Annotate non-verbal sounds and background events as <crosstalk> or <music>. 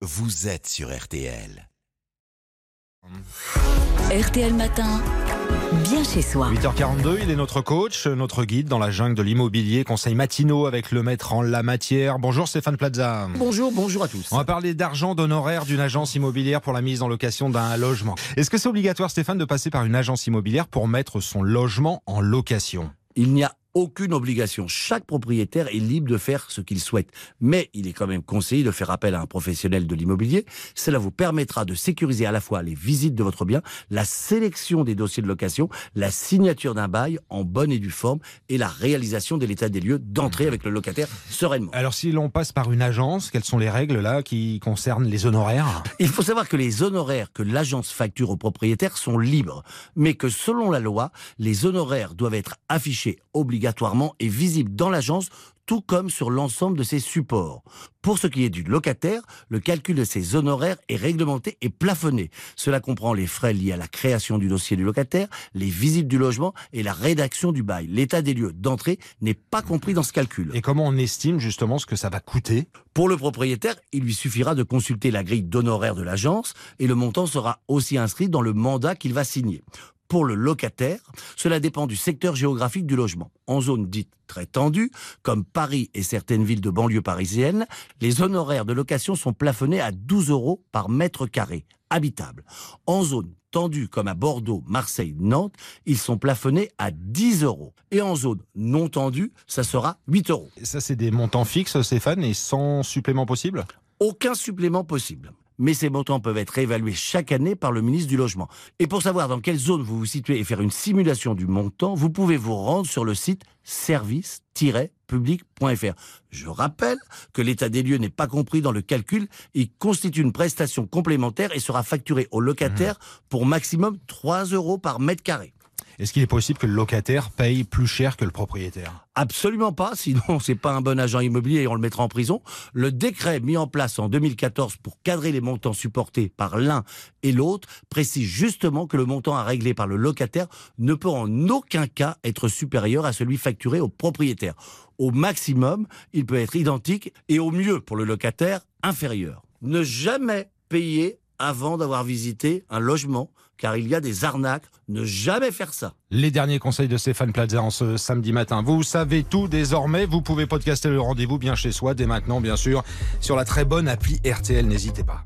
vous êtes sur RTL. RTL Matin, bien chez soi. 8h42, il est notre coach, notre guide dans la jungle de l'immobilier, conseil matinaux avec le maître en la matière. Bonjour Stéphane Plaza. Bonjour, bonjour à tous. On va parler d'argent d'honoraires d'une agence immobilière pour la mise en location d'un logement. Est-ce que c'est obligatoire Stéphane de passer par une agence immobilière pour mettre son logement en location? Il n'y a aucune obligation. Chaque propriétaire est libre de faire ce qu'il souhaite. Mais il est quand même conseillé de faire appel à un professionnel de l'immobilier. Cela vous permettra de sécuriser à la fois les visites de votre bien, la sélection des dossiers de location, la signature d'un bail en bonne et due forme et la réalisation de l'état des lieux d'entrée avec le locataire sereinement. Alors si l'on passe par une agence, quelles sont les règles là qui concernent les honoraires? Il faut savoir que les honoraires que l'agence facture au propriétaire sont libres, mais que selon la loi, les honoraires doivent être affichés obligatoirement et visibles dans l'agence tout comme sur l'ensemble de ses supports. Pour ce qui est du locataire, le calcul de ses honoraires est réglementé et plafonné. Cela comprend les frais liés à la création du dossier du locataire, les visites du logement et la rédaction du bail. L'état des lieux d'entrée n'est pas compris dans ce calcul. Et comment on estime justement ce que ça va coûter? Pour le propriétaire, il lui suffira de consulter la grille d'honoraires de l'agence et le montant sera aussi inscrit dans le mandat qu'il va signer pour le locataire, cela dépend du secteur géographique du logement. En zone dite très tendue, comme Paris et certaines villes de banlieue parisienne, les honoraires de location sont plafonnés à 12 euros par mètre carré habitable. En zone tendue comme à Bordeaux, Marseille, Nantes, ils sont plafonnés à 10 euros. Et en zone non tendue, ça sera 8 euros. Ça, c'est des montants fixes, Stéphane, et sans supplément possible? Aucun supplément possible mais ces montants peuvent être réévalués chaque année par le ministre du Logement. Et pour savoir dans quelle zone vous vous situez et faire une simulation du montant, vous pouvez vous rendre sur le site service-public.fr. Je rappelle que l'état des lieux n'est pas compris dans le calcul, il constitue une prestation complémentaire et sera facturé au locataire mmh. pour maximum 3 euros par mètre carré. Est-ce qu'il est possible que le locataire paye plus cher que le propriétaire? Absolument pas, sinon <laughs> c'est pas un bon agent immobilier et on le mettra en prison. Le décret mis en place en 2014 pour cadrer les montants supportés par l'un et l'autre précise justement que le montant à régler par le locataire ne peut en aucun cas être supérieur à celui facturé au propriétaire. Au maximum, il peut être identique et au mieux pour le locataire inférieur. Ne jamais payer avant d'avoir visité un logement, car il y a des arnaques. Ne jamais faire ça. Les derniers conseils de Stéphane Plaza en ce samedi matin. Vous savez tout désormais. Vous pouvez podcaster le rendez-vous bien chez soi dès maintenant, bien sûr, sur la très bonne appli RTL. N'hésitez pas.